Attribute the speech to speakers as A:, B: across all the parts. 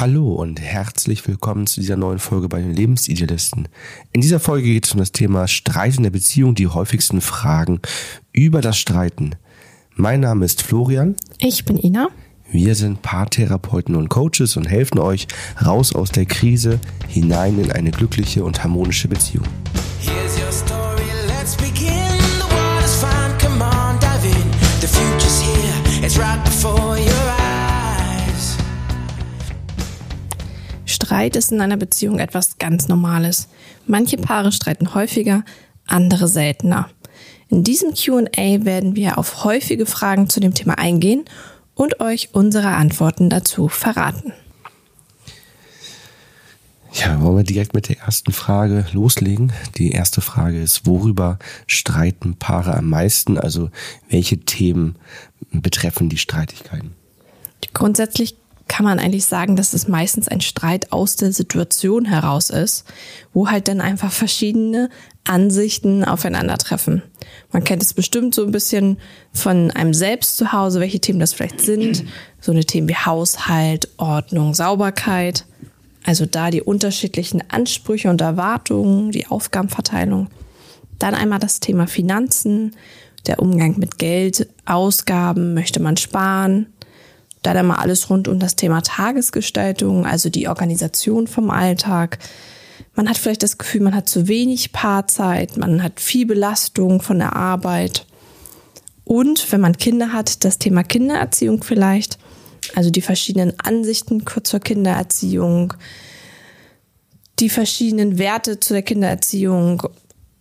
A: Hallo und herzlich willkommen zu dieser neuen Folge bei den Lebensidealisten. In dieser Folge geht es um das Thema Streit in der Beziehung, die häufigsten Fragen über das Streiten. Mein Name ist Florian.
B: Ich bin Ina.
A: Wir sind Paartherapeuten und Coaches und helfen euch raus aus der Krise hinein in eine glückliche und harmonische Beziehung.
B: Streit ist in einer Beziehung etwas ganz Normales. Manche Paare streiten häufiger, andere seltener. In diesem QA werden wir auf häufige Fragen zu dem Thema eingehen und euch unsere Antworten dazu verraten.
A: Ja, wollen wir direkt mit der ersten Frage loslegen? Die erste Frage ist, worüber streiten Paare am meisten? Also welche Themen betreffen die Streitigkeiten?
B: Grundsätzlich kann man eigentlich sagen, dass es meistens ein Streit aus der Situation heraus ist, wo halt dann einfach verschiedene Ansichten aufeinandertreffen. Man kennt es bestimmt so ein bisschen von einem selbst zu Hause, welche Themen das vielleicht sind. So eine Themen wie Haushalt, Ordnung, Sauberkeit. Also da die unterschiedlichen Ansprüche und Erwartungen, die Aufgabenverteilung. Dann einmal das Thema Finanzen, der Umgang mit Geld, Ausgaben, möchte man sparen. Dann einmal alles rund um das Thema Tagesgestaltung, also die Organisation vom Alltag. Man hat vielleicht das Gefühl, man hat zu wenig Paarzeit, man hat viel Belastung von der Arbeit. Und wenn man Kinder hat, das Thema Kindererziehung vielleicht, also die verschiedenen Ansichten zur Kindererziehung, die verschiedenen Werte zu der Kindererziehung.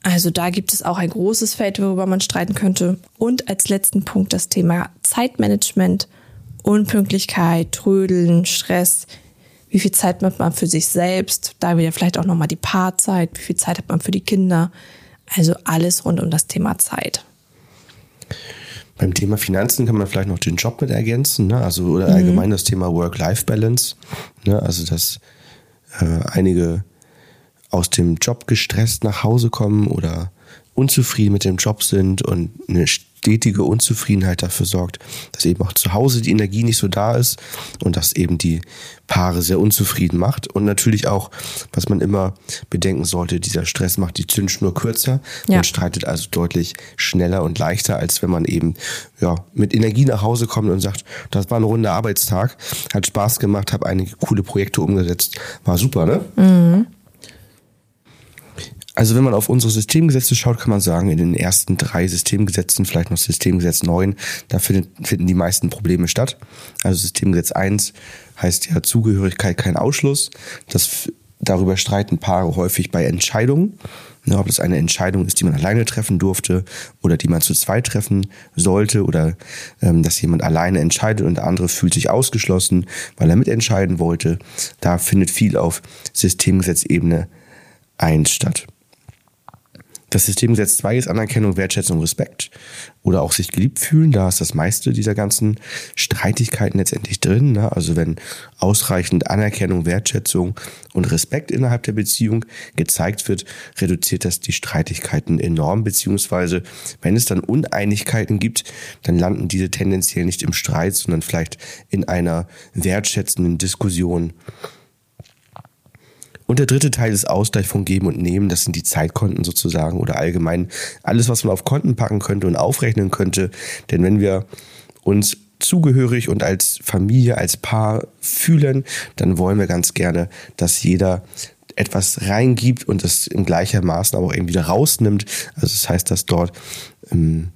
B: Also da gibt es auch ein großes Feld, worüber man streiten könnte. Und als letzten Punkt das Thema Zeitmanagement Unpünktlichkeit, Trödeln, Stress, wie viel Zeit hat man für sich selbst, da wieder vielleicht auch nochmal die Paarzeit, wie viel Zeit hat man für die Kinder, also alles rund um das Thema Zeit.
A: Beim Thema Finanzen kann man vielleicht noch den Job mit ergänzen, ne? also oder allgemein das Thema Work-Life-Balance, ne? also dass äh, einige aus dem Job gestresst nach Hause kommen oder unzufrieden mit dem Job sind und eine stetige Unzufriedenheit dafür sorgt, dass eben auch zu Hause die Energie nicht so da ist und das eben die Paare sehr unzufrieden macht. Und natürlich auch, was man immer bedenken sollte, dieser Stress macht die Zündschnur kürzer.
B: Ja.
A: Man streitet also deutlich schneller und leichter, als wenn man eben ja, mit Energie nach Hause kommt und sagt, das war ein runder Arbeitstag, hat Spaß gemacht, habe einige coole Projekte umgesetzt, war super, ne? Also wenn man auf unsere Systemgesetze schaut, kann man sagen, in den ersten drei Systemgesetzen, vielleicht noch Systemgesetz 9, da finden, finden die meisten Probleme statt. Also Systemgesetz 1 heißt ja Zugehörigkeit, kein Ausschluss. Das, darüber streiten Paare häufig bei Entscheidungen. Ne, ob das eine Entscheidung ist, die man alleine treffen durfte oder die man zu zweit treffen sollte oder ähm, dass jemand alleine entscheidet und der andere fühlt sich ausgeschlossen, weil er mitentscheiden wollte. Da findet viel auf Systemgesetzebene 1 statt. Das Systemgesetz 2 ist Anerkennung, Wertschätzung, Respekt oder auch sich geliebt fühlen. Da ist das meiste dieser ganzen Streitigkeiten letztendlich drin. Ne? Also wenn ausreichend Anerkennung, Wertschätzung und Respekt innerhalb der Beziehung gezeigt wird, reduziert das die Streitigkeiten enorm. Beziehungsweise wenn es dann Uneinigkeiten gibt, dann landen diese tendenziell nicht im Streit, sondern vielleicht in einer wertschätzenden Diskussion. Und der dritte Teil ist Ausgleich von Geben und Nehmen. Das sind die Zeitkonten sozusagen oder allgemein alles, was man auf Konten packen könnte und aufrechnen könnte. Denn wenn wir uns zugehörig und als Familie, als Paar fühlen, dann wollen wir ganz gerne, dass jeder etwas reingibt und das in gleicher Maßen aber auch eben wieder rausnimmt. Also das heißt, dass dort ähm,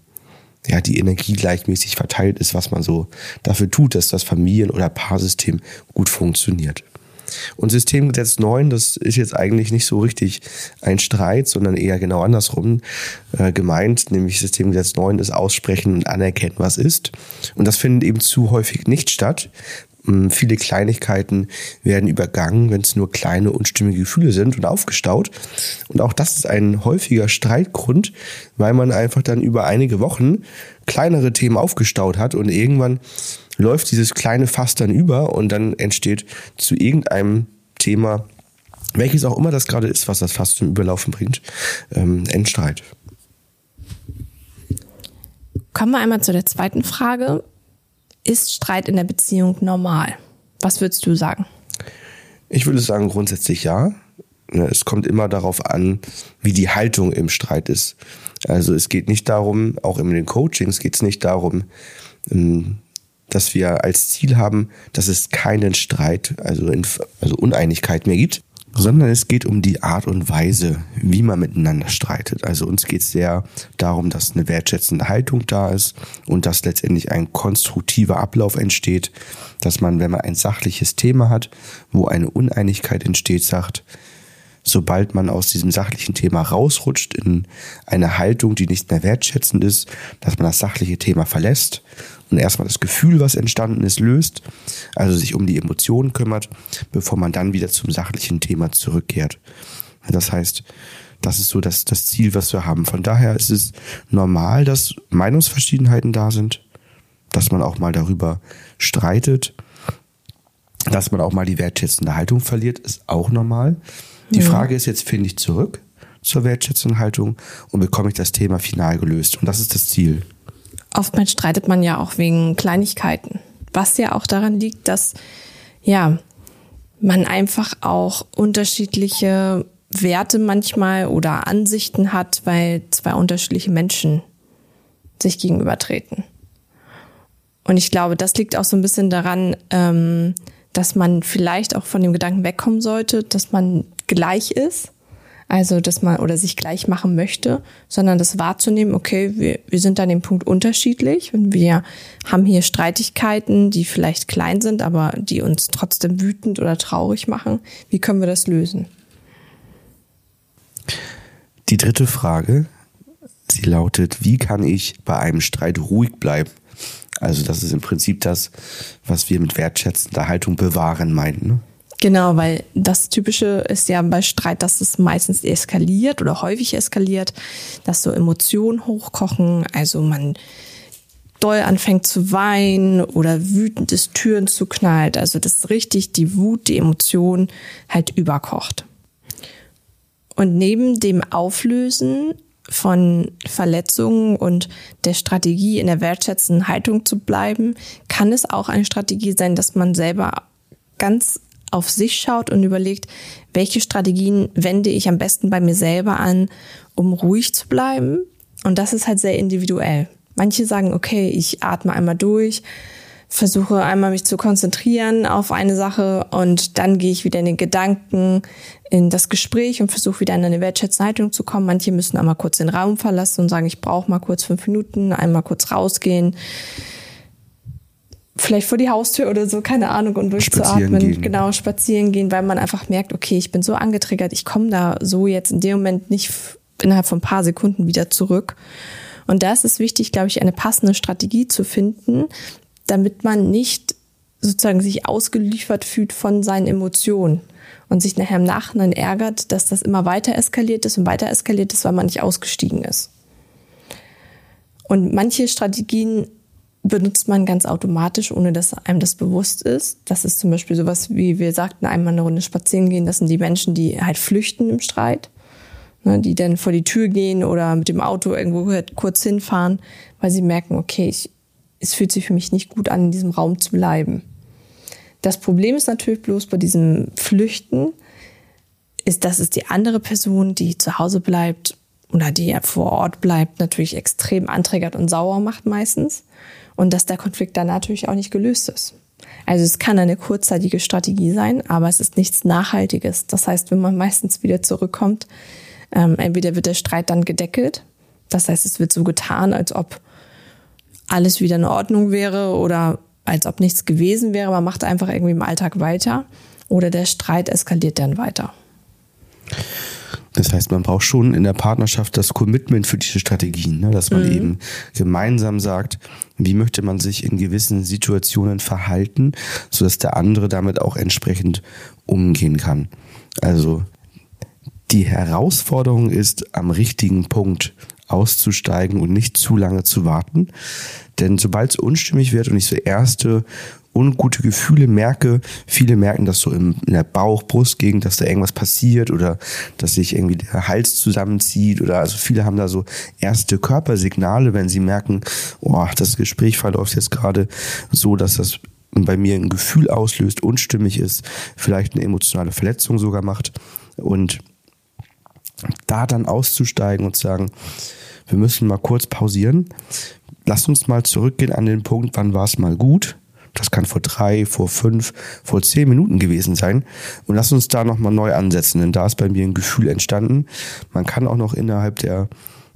A: ja, die Energie gleichmäßig verteilt ist, was man so dafür tut, dass das Familien- oder Paarsystem gut funktioniert. Und Systemgesetz 9, das ist jetzt eigentlich nicht so richtig ein Streit, sondern eher genau andersrum äh, gemeint, nämlich Systemgesetz 9 ist aussprechen und anerkennen, was ist. Und das findet eben zu häufig nicht statt. Mm, Viele Kleinigkeiten werden übergangen, wenn es nur kleine unstimmige Gefühle sind und aufgestaut. Und auch das ist ein häufiger Streitgrund, weil man einfach dann über einige Wochen kleinere Themen aufgestaut hat und irgendwann läuft dieses kleine Fass dann über und dann entsteht zu irgendeinem Thema, welches auch immer das gerade ist, was das Fass zum Überlaufen bringt, ähm, ein Streit.
B: Kommen wir einmal zu der zweiten Frage. Ist Streit in der Beziehung normal? Was würdest du sagen?
A: Ich würde sagen, grundsätzlich ja. Ne, Es kommt immer darauf an, wie die Haltung im Streit ist. Also es geht nicht darum, auch in den Coachings geht es nicht darum, ähm, dass wir als Ziel haben, dass es keinen Streit, also, in, also Uneinigkeit mehr gibt, sondern es geht um die Art und Weise, wie man miteinander streitet. Also uns geht es sehr darum, dass eine wertschätzende Haltung da ist und dass letztendlich ein konstruktiver Ablauf entsteht, dass man, wenn man ein sachliches Thema hat, wo eine Uneinigkeit entsteht, sagt, sobald man aus diesem sachlichen Thema rausrutscht in eine Haltung, die nicht mehr wertschätzend ist, dass man das sachliche Thema verlässt und erstmal das Gefühl, was entstanden ist, löst, also sich um die Emotionen kümmert, bevor man dann wieder zum sachlichen Thema zurückkehrt. Das heißt, das ist so das, das Ziel, was wir haben. Von daher ist es normal, dass Meinungsverschiedenheiten da sind, dass man auch mal darüber streitet, dass man auch mal die wertschätzende Haltung verliert, ist auch normal. Die Frage ist jetzt, finde ich zurück zur wertschätzenden Haltung und bekomme ich das Thema final gelöst? Und das ist das Ziel.
B: Oftmals streitet man ja auch wegen Kleinigkeiten, was ja auch daran liegt, dass ja man einfach auch unterschiedliche Werte manchmal oder Ansichten hat, weil zwei unterschiedliche Menschen sich gegenübertreten. Und ich glaube, das liegt auch so ein bisschen daran, ähm, dass man vielleicht auch von dem Gedanken wegkommen sollte, dass man gleich ist, also dass man oder sich gleich machen möchte, sondern das wahrzunehmen, okay, wir, wir sind an dem Punkt unterschiedlich und wir haben hier Streitigkeiten, die vielleicht klein sind, aber die uns trotzdem wütend oder traurig machen. Wie können wir das lösen?
A: Die dritte Frage, sie lautet, wie kann ich bei einem Streit ruhig bleiben? Also das ist im Prinzip das, was wir mit wertschätzender Haltung bewahren meinen.
B: Genau, weil das Typische ist ja bei Streit, dass es meistens eskaliert oder häufig eskaliert, dass so Emotionen hochkochen, also man doll anfängt zu weinen oder wütend ist, Türen zuknallt, also dass richtig die Wut, die Emotion halt überkocht. Und neben dem Auflösen von Verletzungen und der Strategie in der wertschätzenden Haltung zu bleiben, kann es auch eine Strategie sein, dass man selber ganz auf sich schaut und überlegt, welche Strategien wende ich am besten bei mir selber an, um ruhig zu bleiben. Und das ist halt sehr individuell. Manche sagen, okay, ich atme einmal durch, versuche einmal mich zu konzentrieren auf eine Sache und dann gehe ich wieder in den Gedanken, in das Gespräch und versuche wieder in eine wertschätzende Haltung zu kommen. Manche müssen einmal kurz den Raum verlassen und sagen, ich brauche mal kurz fünf Minuten, einmal kurz rausgehen, vielleicht vor die Haustür oder so, keine Ahnung, und durchzuatmen.
A: Spazieren.
B: Genau, spazieren gehen, weil man einfach merkt, okay, ich bin so angetriggert, ich komme da so jetzt in dem Moment nicht innerhalb von ein paar Sekunden wieder zurück. Und da ist es wichtig, glaube ich, eine passende Strategie zu finden, damit man nicht sozusagen sich ausgeliefert fühlt von seinen Emotionen und sich nachher im Nachhinein ärgert, dass das immer weiter eskaliert ist und weiter eskaliert ist, weil man nicht ausgestiegen ist. Und manche Strategien benutzt man ganz automatisch, ohne dass einem das bewusst ist. Das ist zum Beispiel sowas, wie wir sagten, einmal eine Runde spazieren gehen. Das sind die Menschen, die halt flüchten im Streit, ne, die dann vor die Tür gehen oder mit dem Auto irgendwo kurz hinfahren, weil sie merken, okay, ich, es fühlt sich für mich nicht gut an, in diesem Raum zu bleiben. Das Problem ist natürlich bloß bei diesem Flüchten, ist, dass es die andere Person, die zu Hause bleibt oder die vor Ort bleibt, natürlich extrem anträgert und sauer macht meistens. Und dass der Konflikt dann natürlich auch nicht gelöst ist. Also es kann eine kurzzeitige Strategie sein, aber es ist nichts Nachhaltiges. Das heißt, wenn man meistens wieder zurückkommt, ähm, entweder wird der Streit dann gedeckelt, das heißt, es wird so getan, als ob alles wieder in Ordnung wäre oder als ob nichts gewesen wäre. Man macht einfach irgendwie im Alltag weiter oder der Streit eskaliert dann weiter.
A: Das heißt, man braucht schon in der Partnerschaft das Commitment für diese Strategien, ne? dass man eben gemeinsam sagt, wie möchte man sich in gewissen Situationen verhalten, sodass der andere damit auch entsprechend umgehen kann. Also die Herausforderung ist, am richtigen Punkt auszusteigen und nicht zu lange zu warten. Denn sobald es unstimmig wird und ich so erste ungute Gefühle merke, viele merken das so im, in der Bauch-Brustgegend, dass da irgendwas passiert oder dass sich irgendwie der Hals zusammenzieht oder also viele haben da so erste Körpersignale, wenn sie merken, oh, das Gespräch verläuft jetzt gerade so, dass das bei mir ein Gefühl auslöst, unstimmig ist, vielleicht eine emotionale Verletzung sogar macht und da dann auszusteigen und zu sagen, wir müssen mal kurz pausieren. Lass uns mal zurückgehen an den Punkt, wann war es mal gut. Das kann vor drei, vor fünf, vor zehn Minuten gewesen sein. Und lass uns da nochmal neu ansetzen, denn da ist bei mir ein Gefühl entstanden. Man kann auch noch innerhalb der,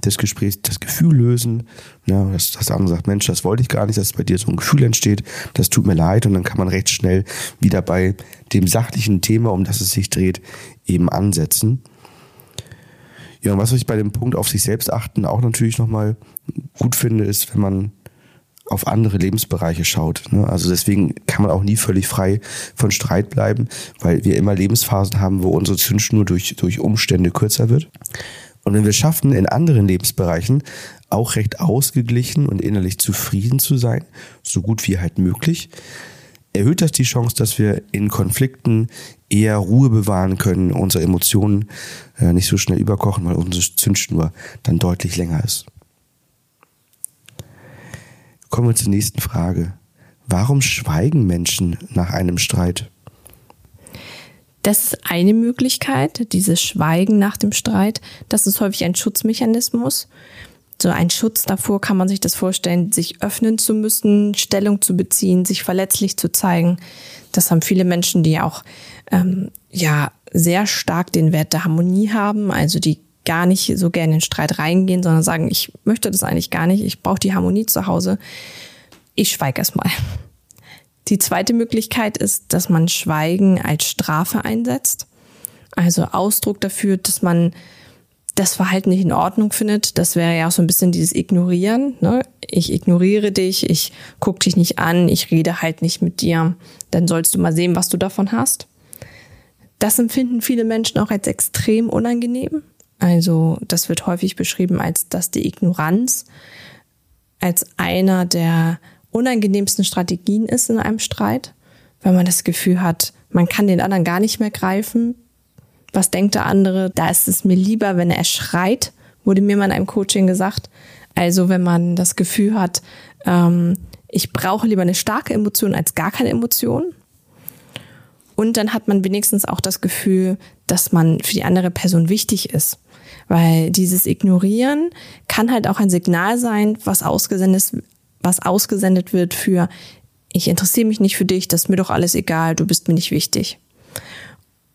A: des Gesprächs das Gefühl lösen. Ja, dass das andere sagt, Mensch, das wollte ich gar nicht, dass bei dir so ein Gefühl entsteht. Das tut mir leid. Und dann kann man recht schnell wieder bei dem sachlichen Thema, um das es sich dreht, eben ansetzen. Ja, und was ich bei dem Punkt auf sich selbst achten auch natürlich nochmal gut finde, ist, wenn man auf andere Lebensbereiche schaut. Ne? Also deswegen kann man auch nie völlig frei von Streit bleiben, weil wir immer Lebensphasen haben, wo unsere Zündschnur durch, durch Umstände kürzer wird. Und wenn wir schaffen, in anderen Lebensbereichen auch recht ausgeglichen und innerlich zufrieden zu sein, so gut wie halt möglich, erhöht das die Chance, dass wir in Konflikten eher Ruhe bewahren können, unsere Emotionen äh, nicht so schnell überkochen, weil unsere Zündschnur dann deutlich länger ist. Kommen wir zur nächsten Frage. Warum schweigen Menschen nach einem Streit?
B: Das ist eine Möglichkeit, dieses Schweigen nach dem Streit. Das ist häufig ein Schutzmechanismus. So ein Schutz davor kann man sich das vorstellen, sich öffnen zu müssen, Stellung zu beziehen, sich verletzlich zu zeigen. Das haben viele Menschen, die auch ähm, ja sehr stark den Wert der Harmonie haben, also die gar nicht so gerne in Streit reingehen, sondern sagen, ich möchte das eigentlich gar nicht, ich brauche die Harmonie zu Hause. Ich schweige erstmal. Die zweite Möglichkeit ist, dass man Schweigen als Strafe einsetzt. Also Ausdruck dafür, dass man das Verhalten nicht in Ordnung findet. Das wäre ja auch so ein bisschen dieses Ignorieren. Ne? Ich ignoriere dich, ich gucke dich nicht an, ich rede halt nicht mit dir. Dann sollst du mal sehen, was du davon hast. Das empfinden viele Menschen auch als extrem unangenehm. Also das wird häufig beschrieben als, dass die Ignoranz als einer der unangenehmsten Strategien ist in einem Streit, weil man das Gefühl hat, man kann den anderen gar nicht mehr greifen. Was denkt der andere? Da ist es mir lieber, wenn er schreit, wurde mir mal in einem Coaching gesagt. Also wenn man das Gefühl hat, ähm, ich brauche lieber eine starke Emotion als gar keine Emotion. Und dann hat man wenigstens auch das Gefühl, dass man für die andere Person wichtig ist. Weil dieses Ignorieren kann halt auch ein Signal sein, was ausgesendet, was ausgesendet wird für, ich interessiere mich nicht für dich, das ist mir doch alles egal, du bist mir nicht wichtig.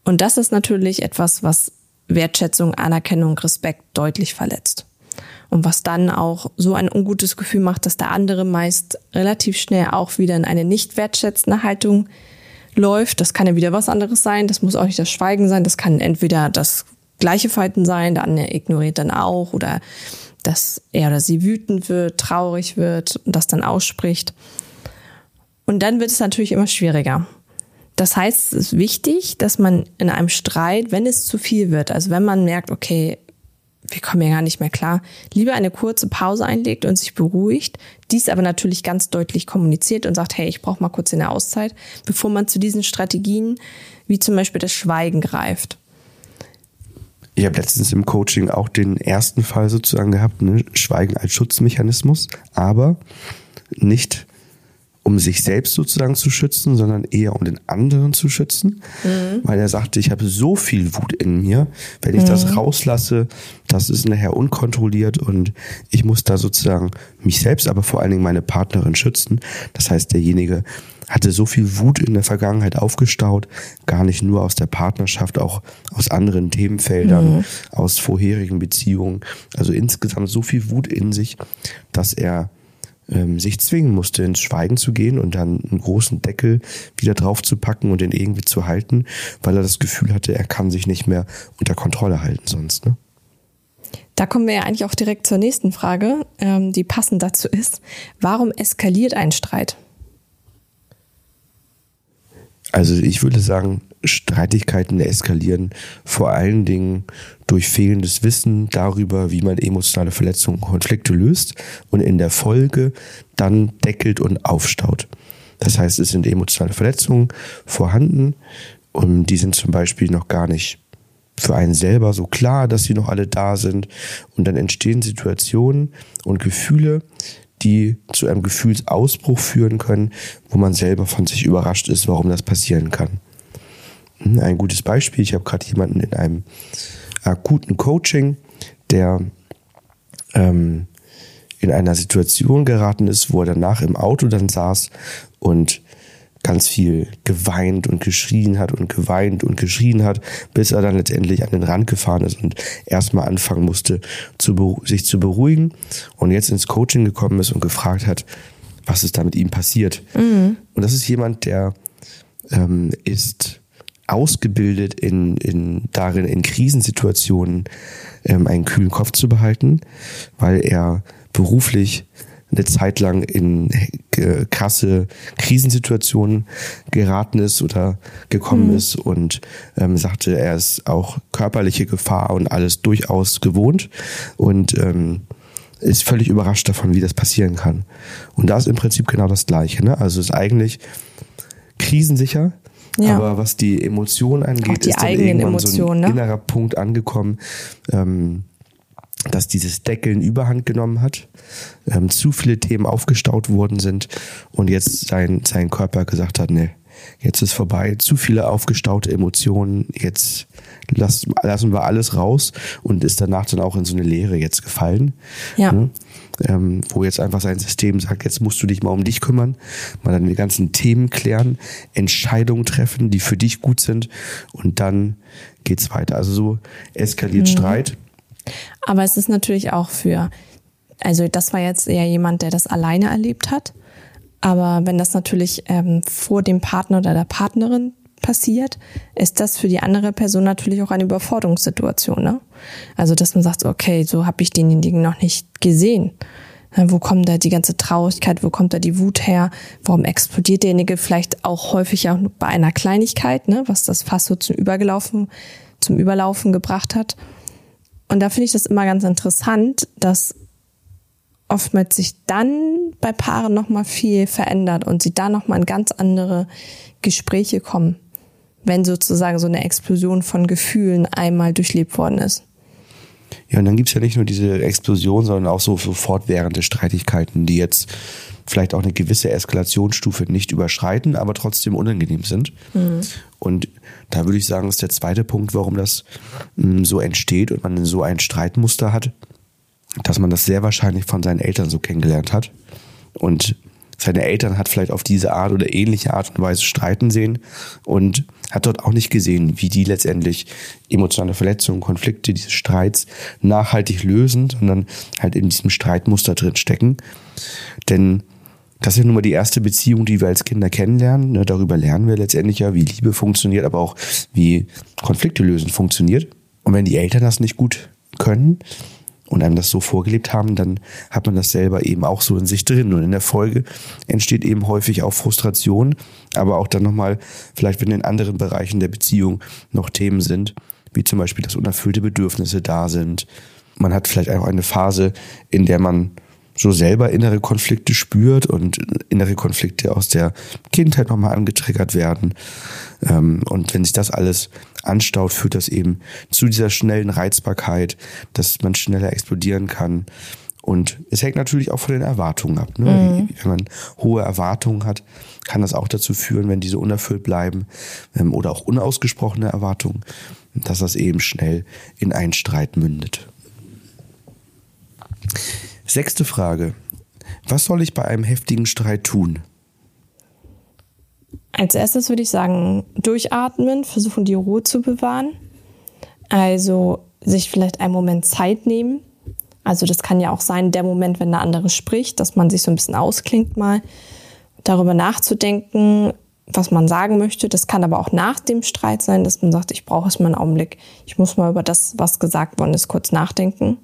B: Und das ist natürlich etwas, was Wertschätzung, Anerkennung, Respekt deutlich verletzt. Und was dann auch so ein ungutes Gefühl macht, dass der andere meist relativ schnell auch wieder in eine nicht wertschätzende Haltung läuft. Das kann ja wieder was anderes sein. Das muss auch nicht das Schweigen sein. Das kann entweder das gleiche Verhalten sein, der andere ignoriert dann auch oder dass er oder sie wütend wird, traurig wird und das dann ausspricht. Und dann wird es natürlich immer schwieriger. Das heißt, es ist wichtig, dass man in einem Streit, wenn es zu viel wird, also wenn man merkt, okay, wir kommen ja gar nicht mehr klar, lieber eine kurze Pause einlegt und sich beruhigt, dies aber natürlich ganz deutlich kommuniziert und sagt, hey, ich brauche mal kurz eine Auszeit, bevor man zu diesen Strategien wie zum Beispiel das Schweigen greift.
A: Ich habe letztens im Coaching auch den ersten Fall sozusagen gehabt, ne? Schweigen als Schutzmechanismus, aber nicht um sich selbst sozusagen zu schützen, sondern eher um den anderen zu schützen, mhm. weil er sagte, ich habe so viel Wut in mir, wenn ich mhm. das rauslasse, das ist nachher unkontrolliert und ich muss da sozusagen mich selbst, aber vor allen Dingen meine Partnerin schützen. Das heißt, derjenige hatte so viel Wut in der Vergangenheit aufgestaut, gar nicht nur aus der Partnerschaft, auch aus anderen Themenfeldern, mhm. aus vorherigen Beziehungen. Also insgesamt so viel Wut in sich, dass er ähm, sich zwingen musste, ins Schweigen zu gehen und dann einen großen Deckel wieder drauf zu packen und den irgendwie zu halten, weil er das Gefühl hatte, er kann sich nicht mehr unter Kontrolle halten sonst. Ne?
B: Da kommen wir ja eigentlich auch direkt zur nächsten Frage, ähm, die passend dazu ist. Warum eskaliert ein Streit?
A: Also ich würde sagen, Streitigkeiten eskalieren vor allen Dingen durch fehlendes Wissen darüber, wie man emotionale Verletzungen und Konflikte löst und in der Folge dann deckelt und aufstaut. Das heißt, es sind emotionale Verletzungen vorhanden und die sind zum Beispiel noch gar nicht für einen selber so klar, dass sie noch alle da sind und dann entstehen Situationen und Gefühle, die zu einem Gefühlsausbruch führen können, wo man selber von sich überrascht ist, warum das passieren kann. Hm, Ein gutes Beispiel, ich habe gerade jemanden in einem akuten Coaching, der ähm, in einer Situation geraten ist, wo er danach im Auto dann saß und ganz viel geweint und geschrien hat und geweint und geschrien hat, bis er dann letztendlich an den Rand gefahren ist und erstmal anfangen musste, zu, sich zu beruhigen und jetzt ins Coaching gekommen ist und gefragt hat, was ist da mit ihm passiert. Und das ist jemand, der ähm, ist ausgebildet in, in darin, in Krisensituationen ähm, einen kühlen Kopf zu behalten, weil er beruflich eine Zeit lang in äh, krasse Krisensituationen geraten ist oder gekommen ist und ähm, sagte, er ist auch körperliche Gefahr und alles durchaus gewohnt und ähm, ist völlig überrascht davon, wie das passieren kann. Und da ist im Prinzip genau das Gleiche. Ne? Also ist eigentlich krisensicher,
B: Ja.
A: aber was die Emotionen angeht,
B: die
A: ist dann irgendwann so ein
B: ne?
A: innerer Punkt angekommen, ähm, dass dieses Deckeln überhand genommen hat, ähm, zu viele Themen aufgestaut worden sind und jetzt sein, sein Körper gesagt hat, nee, jetzt ist vorbei, zu viele aufgestaute Emotionen, jetzt lass, lassen wir alles raus und ist danach dann auch in so eine Leere jetzt gefallen.
B: Ja.
A: Ne? Ähm, wo jetzt einfach sein System sagt, jetzt musst du dich mal um dich kümmern, mal dann die ganzen Themen klären, Entscheidungen treffen, die für dich gut sind und dann geht's weiter. Also so eskaliert Streit.
B: Aber es ist natürlich auch für, also das war jetzt eher jemand, der das alleine erlebt hat. Aber wenn das natürlich ähm, vor dem Partner oder der Partnerin passiert, ist das für die andere Person natürlich auch eine Überforderungssituation. Ne? Also dass man sagt, okay, so habe ich denjenigen noch nicht gesehen. Wo kommt da die ganze Traurigkeit, wo kommt da die Wut her? Warum explodiert derjenige vielleicht auch häufig auch bei einer Kleinigkeit, ne? was das fast so zum Übergelaufen, zum Überlaufen gebracht hat? Und da finde ich das immer ganz interessant, dass oftmals sich dann bei Paaren nochmal viel verändert und sie da nochmal in ganz andere Gespräche kommen, wenn sozusagen so eine Explosion von Gefühlen einmal durchlebt worden ist.
A: Ja, und dann gibt's ja nicht nur diese Explosion, sondern auch so, so fortwährende Streitigkeiten, die jetzt vielleicht auch eine gewisse Eskalationsstufe nicht überschreiten, aber trotzdem unangenehm sind. Und da würde ich sagen, ist der zweite Punkt, warum das mh, so entsteht und man so ein Streitmuster hat, dass man das sehr wahrscheinlich von seinen Eltern so kennengelernt hat. Und seine Eltern hat vielleicht auf diese Art oder ähnliche Art und Weise streiten sehen und hat dort auch nicht gesehen, wie die letztendlich emotionale Verletzungen, Konflikte, diese Streits nachhaltig lösen, sondern halt in diesem Streitmuster drin stecken. Denn das ist ja nun mal die erste Beziehung, die wir als Kinder kennenlernen. Ne, darüber lernen wir letztendlich ja, wie Liebe funktioniert, aber auch wie Konflikte lösen funktioniert. Und wenn die Eltern das nicht gut können und einem das so vorgelebt haben, dann hat man das selber eben auch so in sich drin. Und in der Folge entsteht eben häufig auch Frustration, aber auch dann nochmal, vielleicht wenn in anderen Bereichen der Beziehung noch Themen sind, wie zum Beispiel, dass unerfüllte Bedürfnisse da sind. Man hat vielleicht auch eine Phase, in der man so selber innere Konflikte spürt und innere Konflikte aus der Kindheit nochmal angetriggert werden. Ähm, Und wenn sich das alles anstaut, führt das eben zu dieser schnellen Reizbarkeit, dass man schneller explodieren kann. Und es hängt natürlich auch von den Erwartungen ab. Ne? Wenn man hohe Erwartungen hat, kann das auch dazu führen, wenn diese unerfüllt bleiben ähm, oder auch unausgesprochene Erwartungen, dass das eben schnell in einen Streit mündet. Sechste Frage. Was soll ich bei einem heftigen Streit tun?
B: Als erstes würde ich sagen, durchatmen, versuchen die Ruhe zu bewahren. Also sich vielleicht einen Moment Zeit nehmen. Also das kann ja auch sein, der Moment, wenn der andere spricht, dass man sich so ein bisschen ausklingt mal, darüber nachzudenken, was man sagen möchte. Das kann aber auch nach dem Streit sein, dass man sagt, ich brauche es mal einen Augenblick. Ich muss mal über das, was gesagt worden ist, kurz nachdenken.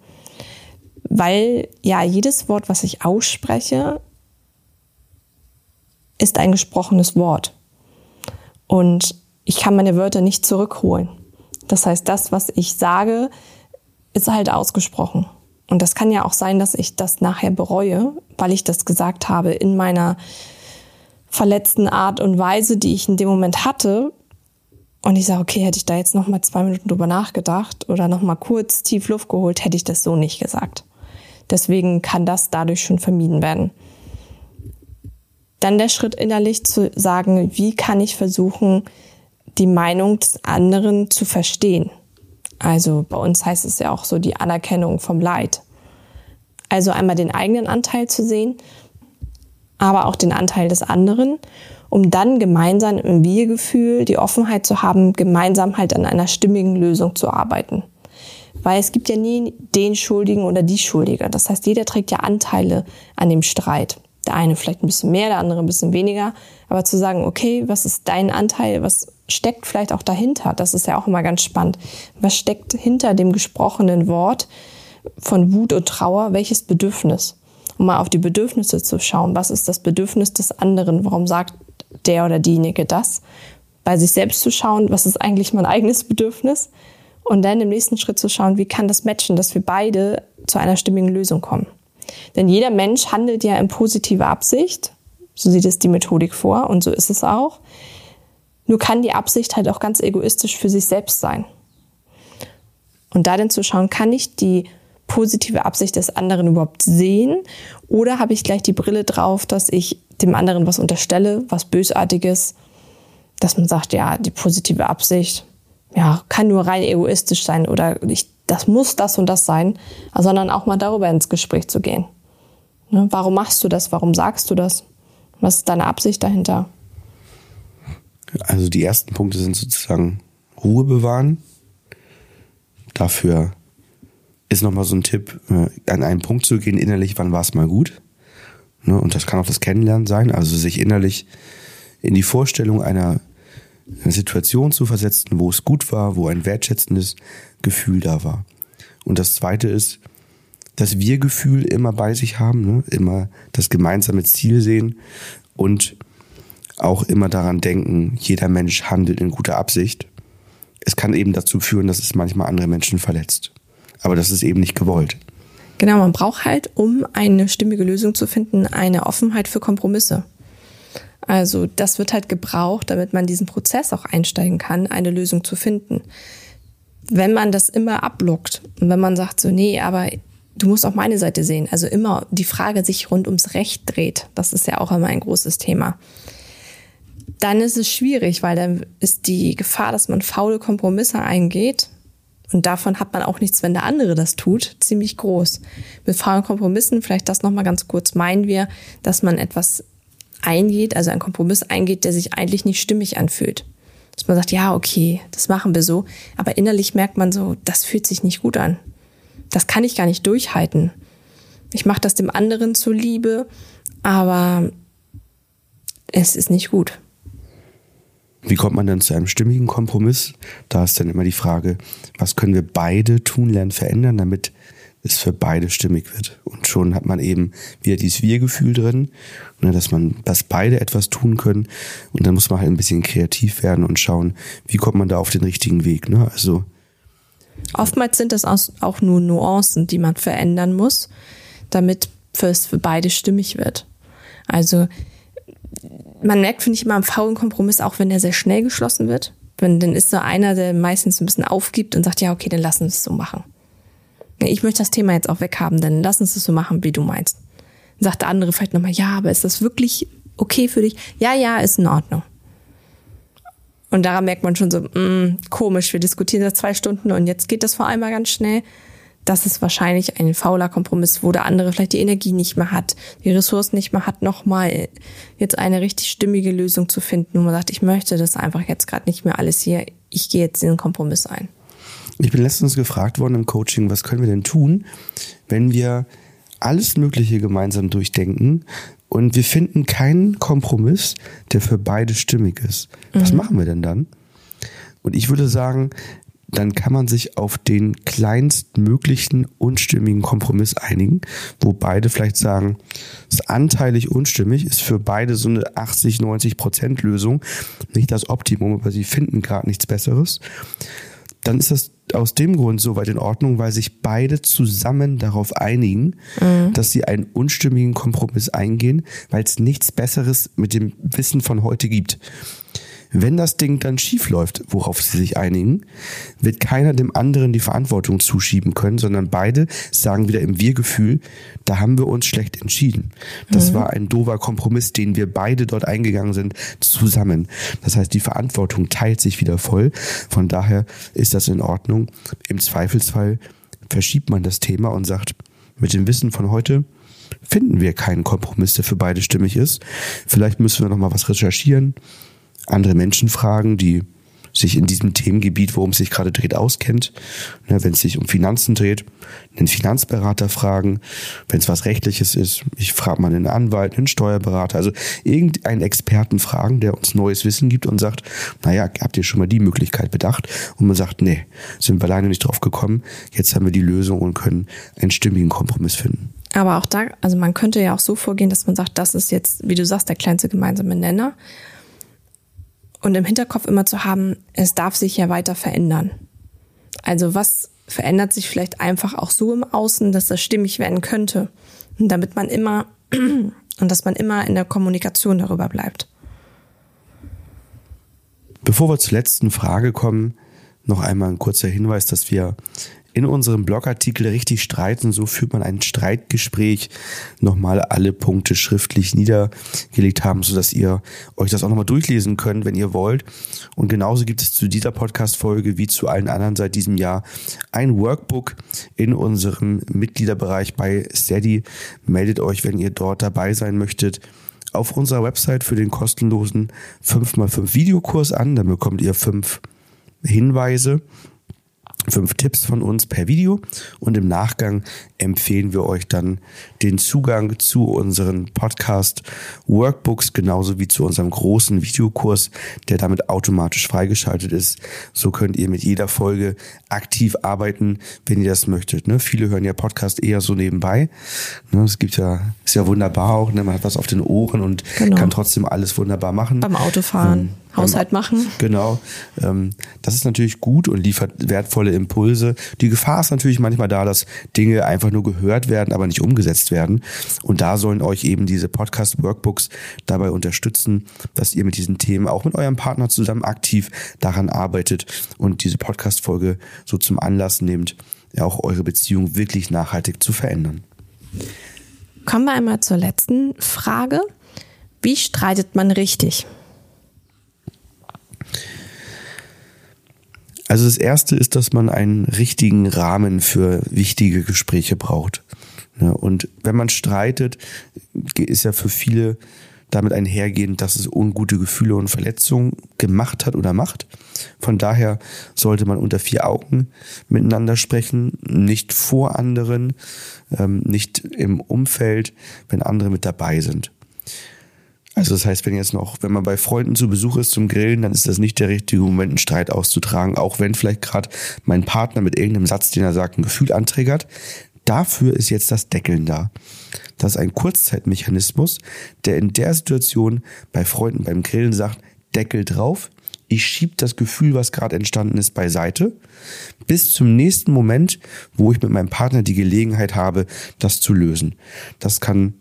B: Weil ja jedes Wort, was ich ausspreche, ist ein gesprochenes Wort. Und ich kann meine Wörter nicht zurückholen. Das heißt, das, was ich sage, ist halt ausgesprochen. Und das kann ja auch sein, dass ich das nachher bereue, weil ich das gesagt habe in meiner verletzten Art und Weise, die ich in dem Moment hatte. Und ich sage, okay, hätte ich da jetzt noch mal zwei Minuten drüber nachgedacht oder noch mal kurz tief Luft geholt, hätte ich das so nicht gesagt. Deswegen kann das dadurch schon vermieden werden. Dann der Schritt innerlich zu sagen, wie kann ich versuchen, die Meinung des anderen zu verstehen. Also bei uns heißt es ja auch so die Anerkennung vom Leid. Also einmal den eigenen Anteil zu sehen, aber auch den Anteil des anderen, um dann gemeinsam im Wir-Gefühl die Offenheit zu haben, gemeinsam halt an einer stimmigen Lösung zu arbeiten. Weil es gibt ja nie den Schuldigen oder die Schuldige. Das heißt, jeder trägt ja Anteile an dem Streit. Der eine vielleicht ein bisschen mehr, der andere ein bisschen weniger. Aber zu sagen, okay, was ist dein Anteil? Was steckt vielleicht auch dahinter? Das ist ja auch immer ganz spannend. Was steckt hinter dem gesprochenen Wort von Wut und Trauer? Welches Bedürfnis? Um mal auf die Bedürfnisse zu schauen. Was ist das Bedürfnis des anderen? Warum sagt der oder diejenige das? Bei sich selbst zu schauen, was ist eigentlich mein eigenes Bedürfnis? Und dann im nächsten Schritt zu schauen, wie kann das matchen, dass wir beide zu einer stimmigen Lösung kommen. Denn jeder Mensch handelt ja in positiver Absicht. So sieht es die Methodik vor und so ist es auch. Nur kann die Absicht halt auch ganz egoistisch für sich selbst sein. Und da dann zu schauen, kann ich die positive Absicht des anderen überhaupt sehen oder habe ich gleich die Brille drauf, dass ich dem anderen was unterstelle, was Bösartiges, dass man sagt, ja, die positive Absicht, ja, kann nur rein egoistisch sein oder ich das muss das und das sein, sondern auch mal darüber ins Gespräch zu gehen. Ne? Warum machst du das? Warum sagst du das? Was ist deine Absicht dahinter?
A: Also die ersten Punkte sind sozusagen Ruhe bewahren. Dafür ist nochmal so ein Tipp, äh, an einen Punkt zu gehen, innerlich, wann war es mal gut. Ne? Und das kann auch das Kennenlernen sein, also sich innerlich in die Vorstellung einer eine Situation zu versetzen, wo es gut war, wo ein wertschätzendes Gefühl da war. Und das zweite ist, das Wir-Gefühl immer bei sich haben, ne? immer das gemeinsame Ziel sehen und auch immer daran denken, jeder Mensch handelt in guter Absicht. Es kann eben dazu führen, dass es manchmal andere Menschen verletzt. Aber das ist eben nicht gewollt.
B: Genau, man braucht halt, um eine stimmige Lösung zu finden, eine Offenheit für Kompromisse. Also das wird halt gebraucht, damit man diesen Prozess auch einsteigen kann, eine Lösung zu finden. Wenn man das immer abblockt und wenn man sagt so, nee, aber du musst auch meine Seite sehen, also immer die Frage sich rund ums Recht dreht, das ist ja auch immer ein großes Thema, dann ist es schwierig, weil dann ist die Gefahr, dass man faule Kompromisse eingeht, und davon hat man auch nichts, wenn der andere das tut, ziemlich groß. Mit faulen Kompromissen, vielleicht das nochmal ganz kurz, meinen wir, dass man etwas eingeht, also einen Kompromiss eingeht, der sich eigentlich nicht stimmig anfühlt. Dass man sagt, ja, okay, das machen wir so, aber innerlich merkt man so, das fühlt sich nicht gut an. Das kann ich gar nicht durchhalten. Ich mache das dem anderen zuliebe, aber es ist nicht gut.
A: Wie kommt man dann zu einem stimmigen Kompromiss? Da ist dann immer die Frage, was können wir beide tun, lernen, verändern, damit es für beide stimmig wird. Und schon hat man eben wieder dieses Wir-Gefühl drin, ne, dass man, dass beide etwas tun können. Und dann muss man halt ein bisschen kreativ werden und schauen, wie kommt man da auf den richtigen Weg. Ne? Also
B: Oftmals sind das auch nur Nuancen, die man verändern muss, damit es für beide stimmig wird. Also man merkt, finde ich, immer am faulen Kompromiss, auch wenn der sehr schnell geschlossen wird. Wenn dann ist so einer, der meistens ein bisschen aufgibt und sagt, ja, okay, dann lassen wir es so machen ich möchte das Thema jetzt auch weghaben, dann lass uns das so machen, wie du meinst. Dann sagt der andere vielleicht nochmal, ja, aber ist das wirklich okay für dich? Ja, ja, ist in Ordnung. Und daran merkt man schon so, mm, komisch, wir diskutieren das zwei Stunden und jetzt geht das vor allem mal ganz schnell. Das ist wahrscheinlich ein fauler Kompromiss, wo der andere vielleicht die Energie nicht mehr hat, die Ressourcen nicht mehr hat, nochmal jetzt eine richtig stimmige Lösung zu finden, wo man sagt, ich möchte das einfach jetzt gerade nicht mehr alles hier, ich gehe jetzt in den Kompromiss ein.
A: Ich bin letztens gefragt worden im Coaching, was können wir denn tun, wenn wir alles Mögliche gemeinsam durchdenken und wir finden keinen Kompromiss, der für beide stimmig ist. Was mhm. machen wir denn dann? Und ich würde sagen, dann kann man sich auf den kleinstmöglichen unstimmigen Kompromiss einigen, wo beide vielleicht sagen, das anteilig unstimmig ist für beide so eine 80, 90 Prozent Lösung, nicht das Optimum, aber sie finden gerade nichts Besseres. Dann ist das aus dem Grund soweit in Ordnung, weil sich beide zusammen darauf einigen, mhm. dass sie einen unstimmigen Kompromiss eingehen, weil es nichts Besseres mit dem Wissen von heute gibt. Wenn das Ding dann schief läuft, worauf sie sich einigen, wird keiner dem anderen die Verantwortung zuschieben können, sondern beide sagen wieder im Wir-Gefühl, da haben wir uns schlecht entschieden. Das war ein doofer Kompromiss, den wir beide dort eingegangen sind, zusammen. Das heißt, die Verantwortung teilt sich wieder voll. Von daher ist das in Ordnung. Im Zweifelsfall verschiebt man das Thema und sagt, mit dem Wissen von heute finden wir keinen Kompromiss, der für beide stimmig ist. Vielleicht müssen wir noch mal was recherchieren, andere Menschen fragen, die sich in diesem Themengebiet, worum es sich gerade dreht, auskennt. Ne, wenn es sich um Finanzen dreht, einen Finanzberater fragen. Wenn es was Rechtliches ist, ich frage mal einen Anwalt, einen Steuerberater, also irgendeinen Experten fragen, der uns neues Wissen gibt und sagt, naja, habt ihr schon mal die Möglichkeit bedacht? Und man sagt, nee, sind wir alleine nicht drauf gekommen. Jetzt haben wir die Lösung und können einen stimmigen Kompromiss finden.
B: Aber auch da, also man könnte ja auch so vorgehen, dass man sagt, das ist jetzt, wie du sagst, der kleinste gemeinsame Nenner. Und im Hinterkopf immer zu haben, es darf sich ja weiter verändern. Also was verändert sich vielleicht einfach auch so im Außen, dass das stimmig werden könnte. Und damit man immer, und dass man immer in der Kommunikation darüber bleibt.
A: Bevor wir zur letzten Frage kommen, noch einmal ein kurzer Hinweis, dass wir in unserem Blogartikel richtig streiten. So führt man ein Streitgespräch. Nochmal alle Punkte schriftlich niedergelegt haben, sodass ihr euch das auch nochmal durchlesen könnt, wenn ihr wollt. Und genauso gibt es zu dieser Podcast-Folge wie zu allen anderen seit diesem Jahr ein Workbook in unserem Mitgliederbereich bei Steady. Meldet euch, wenn ihr dort dabei sein möchtet auf unserer Website für den kostenlosen 5x5 Videokurs an. Dann bekommt ihr fünf Hinweise fünf Tipps von uns per Video und im Nachgang empfehlen wir euch dann den Zugang zu unseren Podcast Workbooks genauso wie zu unserem großen Videokurs, der damit automatisch freigeschaltet ist. So könnt ihr mit jeder Folge aktiv arbeiten, wenn ihr das möchtet. Ne? Viele hören ja Podcast eher so nebenbei. Ne? Es gibt ja, ist ja wunderbar auch, ne? man hat was auf den Ohren und
B: Genau.
A: kann trotzdem alles wunderbar machen.
B: Beim Autofahren,
A: Ähm,
B: Haushalt machen.
A: Genau. Ähm, das ist natürlich gut und liefert wertvolle Impulse. Die Gefahr ist natürlich manchmal da, dass Dinge einfach nur gehört werden, aber nicht umgesetzt werden. Und da sollen euch eben diese Podcast-Workbooks dabei unterstützen, dass ihr mit diesen Themen auch mit eurem Partner zusammen aktiv daran arbeitet und diese Podcast-Folge so zum Anlass nehmt, auch eure Beziehung wirklich nachhaltig zu verändern.
B: Kommen wir einmal zur letzten Frage. Wie streitet man richtig?
A: Also das erste ist, dass man einen richtigen Rahmen für wichtige Gespräche braucht. Und wenn man streitet, ist ja für viele damit einhergehend, dass es ungute Gefühle und Verletzungen gemacht hat oder macht. Von daher sollte man unter vier Augen miteinander sprechen, nicht vor anderen, ähm, nicht im Umfeld, wenn andere mit dabei sind. Also das heißt, wenn jetzt noch, wenn man bei Freunden zu Besuch ist zum Grillen, dann ist das nicht der richtige Moment, einen Streit auszutragen, auch wenn vielleicht gerade mein Partner mit irgendeinem Satz, den er sagt, ein Gefühl anträgert. Dafür ist jetzt das Deckeln da. Das ist ein Kurzzeitmechanismus, der in der Situation bei Freunden beim Grillen sagt, Deckel drauf, ich schieb das Gefühl, was gerade entstanden ist, beiseite, bis zum nächsten Moment, wo ich mit meinem Partner die Gelegenheit habe, das zu lösen. Das kann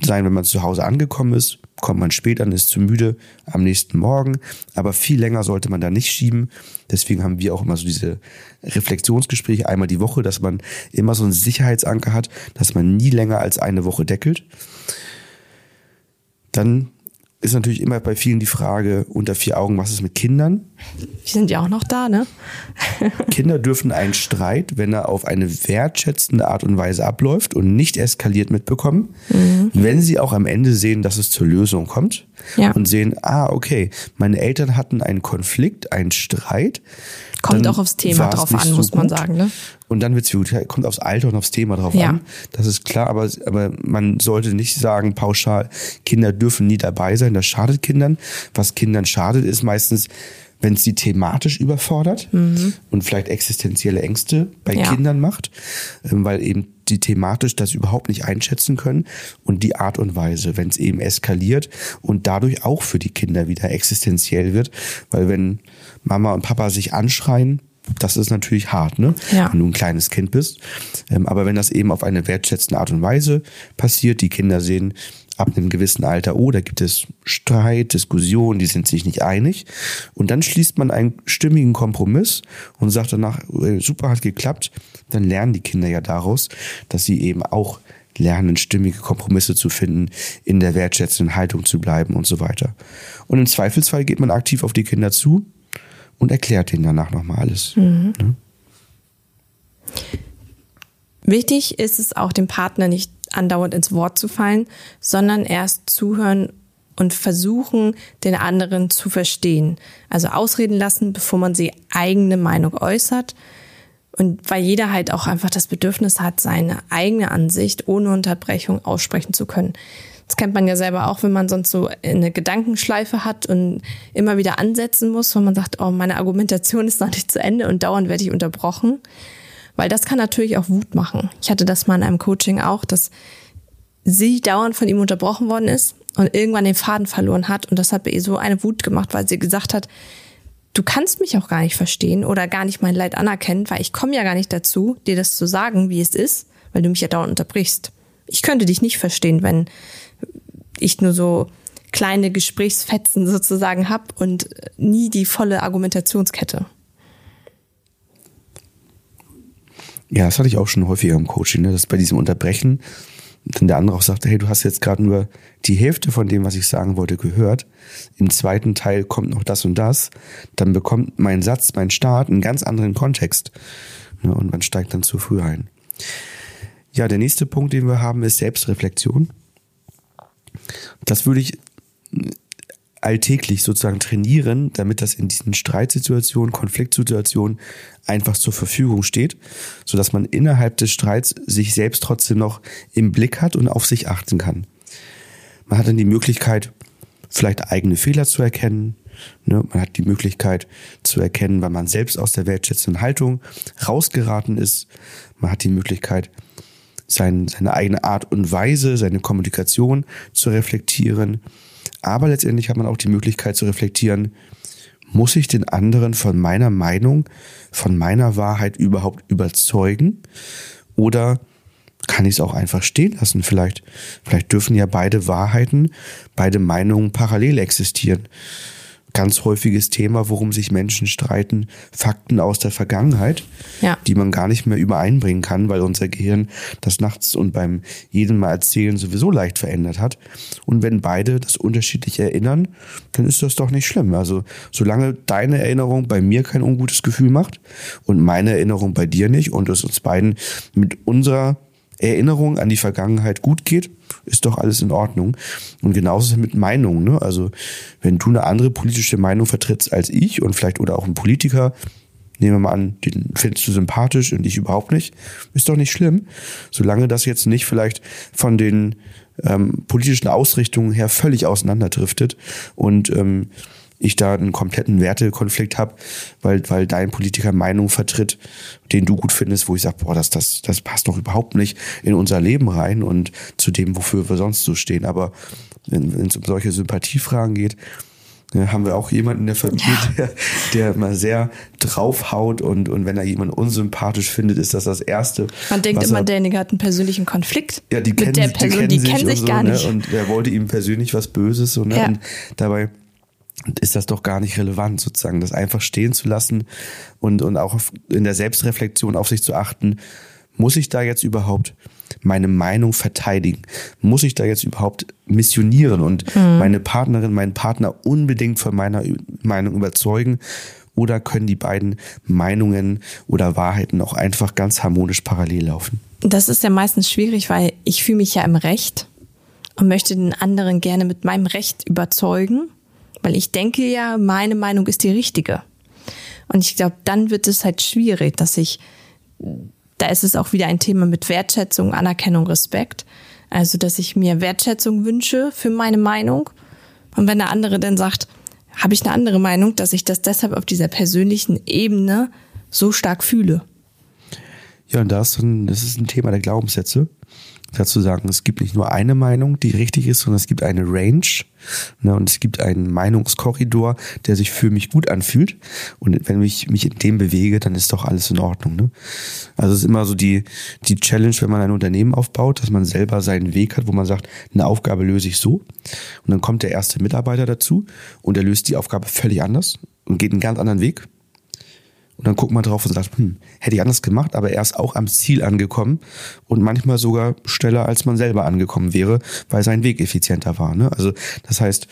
A: sein, wenn man zu Hause angekommen ist, kommt man spät an, ist zu müde am nächsten Morgen, aber viel länger sollte man da nicht schieben. Deswegen haben wir auch immer so diese Reflexionsgespräche einmal die Woche, dass man immer so einen Sicherheitsanker hat, dass man nie länger als eine Woche deckelt. Dann ist natürlich immer bei vielen die Frage unter vier Augen, was ist mit Kindern?
B: Die sind ja auch noch da, ne?
A: Kinder dürfen einen Streit, wenn er auf eine wertschätzende Art und Weise abläuft und nicht eskaliert mitbekommen, wenn sie auch am Ende sehen, dass es zur Lösung kommt
B: Ja.
A: und sehen, ah, okay, meine Eltern hatten einen Konflikt, einen Streit.
B: Kommt auch aufs Thema drauf an,
A: so
B: muss man
A: gut.
B: sagen, ne?
A: Und dann wird's gut. Kommt aufs Alter und aufs Thema drauf
B: Ja.
A: an. Das ist klar, aber, aber man sollte nicht sagen, pauschal, Kinder dürfen nie dabei sein. Das schadet Kindern. Was Kindern schadet, ist meistens, wenn es sie thematisch überfordert und vielleicht existenzielle Ängste bei
B: Mhm. Ja.
A: Kindern macht, ähm, weil eben die thematisch das überhaupt nicht einschätzen können und die Art und Weise, wenn es eben eskaliert und dadurch auch für die Kinder wieder existenziell wird, weil wenn Mama und Papa sich anschreien, das ist natürlich hart, ne?
B: Ja.
A: Wenn du ein kleines Kind bist. Ähm, aber wenn das eben auf eine wertschätzende Art und Weise passiert, die Kinder sehen ab einem gewissen Alter, oh, da gibt es Streit, Diskussion, die sind sich nicht einig. Und dann schließt man einen stimmigen Kompromiss und sagt danach, super, hat geklappt. Dann lernen die Kinder ja daraus, dass sie eben auch lernen, stimmige Kompromisse zu finden, in der wertschätzenden Haltung zu bleiben und so weiter. Und im Zweifelsfall geht man aktiv auf die Kinder zu und erklärt ihnen danach nochmal alles. Ne?
B: Wichtig ist es auch, dem Partner nicht andauernd ins Wort zu fallen, sondern erst zuhören und versuchen, den anderen zu verstehen. Also ausreden lassen, bevor man die eigene Meinung äußert. Und weil jeder halt auch einfach das Bedürfnis hat, seine eigene Ansicht ohne Unterbrechung aussprechen zu können. Das kennt man ja selber auch, wenn man sonst so eine Gedankenschleife hat und immer wieder ansetzen muss, wenn man sagt, oh, meine Argumentation ist noch nicht zu Ende und dauernd werde ich unterbrochen. Weil das kann natürlich auch Wut machen. Ich hatte das mal in einem Coaching auch, dass sie dauernd von ihm unterbrochen worden ist und irgendwann den Faden verloren hat. Und das hat bei ihr so eine Wut gemacht, weil sie gesagt hat, du kannst mich auch gar nicht verstehen oder gar nicht mein Leid anerkennen, weil ich komme ja gar nicht dazu, dir das zu sagen, wie es ist, weil du mich ja dauernd unterbrichst. Ich könnte dich nicht verstehen, wenn ich nur so kleine Gesprächsfetzen sozusagen hab und nie die volle Argumentationskette.
A: Ja, das hatte ich auch schon häufiger im Coaching, ne? dass bei diesem Unterbrechen dann der andere auch sagt, hey, du hast jetzt gerade nur die Hälfte von dem, was ich sagen wollte, gehört. Im zweiten Teil kommt noch das und das. Dann bekommt mein Satz, mein Start einen ganz anderen Kontext. Ne? Und man steigt dann zu früh ein. Ja, der nächste Punkt, den wir haben, ist Selbstreflexion. Das würde ich alltäglich sozusagen trainieren, damit das in diesen Streitsituationen, Konfliktsituationen einfach zur Verfügung steht, so dass man innerhalb des Streits sich selbst trotzdem noch im Blick hat und auf sich achten kann. Man hat dann die Möglichkeit, vielleicht eigene Fehler zu erkennen. Ne? Man hat die Möglichkeit zu erkennen, weil man selbst aus der wertschätzenden Haltung rausgeraten ist. Man hat die Möglichkeit, sein, seine eigene Art und Weise, seine Kommunikation zu reflektieren. Aber letztendlich hat man auch die Möglichkeit zu reflektieren, muss ich den anderen von meiner Meinung, von meiner Wahrheit überhaupt überzeugen? Oder kann ich es auch einfach stehen lassen? Vielleicht, vielleicht dürfen ja beide Wahrheiten, beide Meinungen parallel existieren ganz häufiges Thema, worum sich Menschen streiten, Fakten aus der Vergangenheit,
B: Ja.
A: die man gar nicht mehr übereinbringen kann, weil unser Gehirn das nachts und beim jedem Mal erzählen sowieso leicht verändert hat. Und wenn beide das unterschiedlich erinnern, dann ist das doch nicht schlimm. Also solange deine Erinnerung bei mir kein ungutes Gefühl macht und meine Erinnerung bei dir nicht und es uns beiden mit unserer Erinnerung an die Vergangenheit gut geht, ist doch alles in Ordnung. Und genauso ist es mit Meinungen. Ne? Also wenn du eine andere politische Meinung vertrittst als ich und vielleicht oder auch ein Politiker, nehmen wir mal an, den findest du sympathisch und ich überhaupt nicht, ist doch nicht schlimm, solange das jetzt nicht vielleicht von den ähm, politischen Ausrichtungen her völlig auseinanderdriftet und ähm, ich da einen kompletten Wertekonflikt habe, weil, weil dein Politiker Meinung vertritt, den du gut findest, wo ich sage, boah, das, das, das passt doch überhaupt nicht in unser Leben rein und zu dem, wofür wir sonst so stehen. Aber wenn es um solche Sympathiefragen geht, ja, haben wir auch jemanden in der Familie, der, der mal sehr draufhaut und, und wenn er jemanden unsympathisch findet, ist das das Erste.
B: Man denkt immer,
A: er-
B: derjenige hat einen persönlichen Konflikt
A: ja, die
B: mit
A: kennen,
B: der
A: sich-
B: Person, die kennen sich,
A: und so,
B: gar
A: ne?
B: nicht.
A: Und wer wollte ihm persönlich was Böses so, ne?
B: Ja.
A: Und dabei ist das doch gar nicht relevant, sozusagen, das einfach stehen zu lassen und, und auch in der Selbstreflexion auf sich zu achten. Muss ich da jetzt überhaupt meine Meinung verteidigen? Muss ich da jetzt überhaupt missionieren und meine Partnerin, meinen Partner unbedingt von meiner Meinung überzeugen? Oder können die beiden Meinungen oder Wahrheiten auch einfach ganz harmonisch parallel laufen?
B: Das ist ja meistens schwierig, weil ich fühle mich ja im Recht und möchte den anderen gerne mit meinem Recht überzeugen, weil ich denke ja, meine Meinung ist die richtige. Und ich glaube, dann wird es halt schwierig, dass ich, da ist es auch wieder ein Thema mit Wertschätzung, Anerkennung, Respekt. Also, dass ich mir Wertschätzung wünsche für meine Meinung. Und wenn der andere dann sagt, habe ich eine andere Meinung, dass ich das deshalb auf dieser persönlichen Ebene so stark fühle.
A: Ja, und das ist ein Thema der Glaubenssätze. Dazu sagen, es gibt nicht nur eine Meinung, die richtig ist, sondern es gibt eine Range ne, und es gibt einen Meinungskorridor, der sich für mich gut anfühlt. Und wenn ich mich in dem bewege, dann ist doch alles in Ordnung. Ne? Also es ist immer so die, die Challenge, wenn man ein Unternehmen aufbaut, dass man selber seinen Weg hat, wo man sagt, eine Aufgabe löse ich so. Und dann kommt der erste Mitarbeiter dazu und er löst die Aufgabe völlig anders und geht einen ganz anderen Weg. Und dann guckt man drauf und sagt, hm, hätte ich anders gemacht, aber er ist auch am Ziel angekommen und manchmal sogar schneller, als man selber angekommen wäre, weil sein Weg effizienter war. Ne? Also das heißt,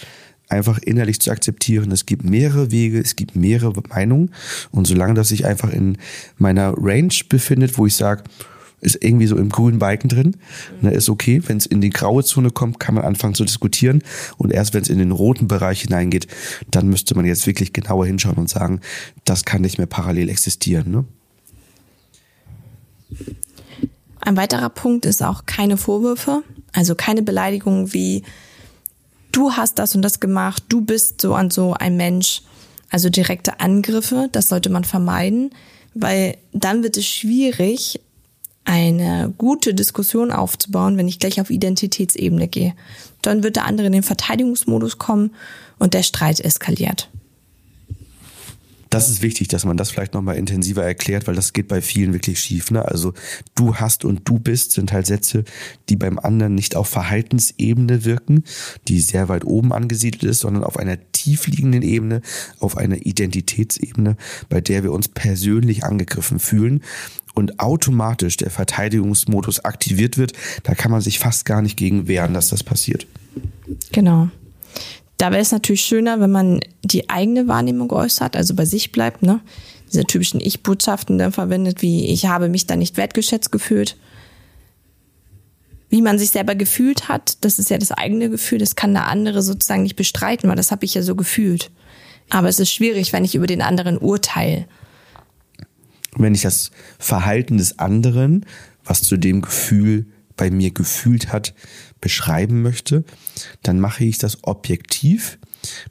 A: einfach innerlich zu akzeptieren, es gibt mehrere Wege, es gibt mehrere Meinungen und solange das sich einfach in meiner Range befindet, wo ich sage, ist irgendwie so im grünen Balken drin. Ne, ist okay. Wenn es in die graue Zone kommt, kann man anfangen zu diskutieren. Und erst wenn es in den roten Bereich hineingeht, dann müsste man jetzt wirklich genauer hinschauen und sagen, das kann nicht mehr parallel existieren. Ne?
B: Ein weiterer Punkt ist auch keine Vorwürfe, also keine Beleidigungen wie du hast das und das gemacht, du bist so und so ein Mensch. Also direkte Angriffe, das sollte man vermeiden, weil dann wird es schwierig, eine gute Diskussion aufzubauen, wenn ich gleich auf Identitätsebene gehe. Dann wird der andere in den Verteidigungsmodus kommen und der Streit eskaliert.
A: Das ist wichtig, dass man das vielleicht nochmal intensiver erklärt, weil das geht bei vielen wirklich schief. Ne? Also du hast und du bist sind halt Sätze, die beim anderen nicht auf Verhaltensebene wirken, die sehr weit oben angesiedelt ist, sondern auf einer tiefliegenden Ebene, auf einer Identitätsebene, bei der wir uns persönlich angegriffen fühlen und automatisch der Verteidigungsmodus aktiviert wird, da kann man sich fast gar nicht gegen wehren, dass das passiert.
B: Genau. Da wäre es natürlich schöner, wenn man die eigene Wahrnehmung äußert, also bei sich bleibt, ne? Diese typischen Ich-Botschaften dann verwendet, wie ich habe mich da nicht wertgeschätzt gefühlt. Wie man sich selber gefühlt hat, das ist ja das eigene Gefühl, das kann der andere sozusagen nicht bestreiten, weil das habe ich ja so gefühlt. Aber es ist schwierig, wenn ich über den anderen urteile
A: wenn ich das Verhalten des anderen, was zu dem Gefühl bei mir gefühlt hat, beschreiben möchte, dann mache ich das objektiv.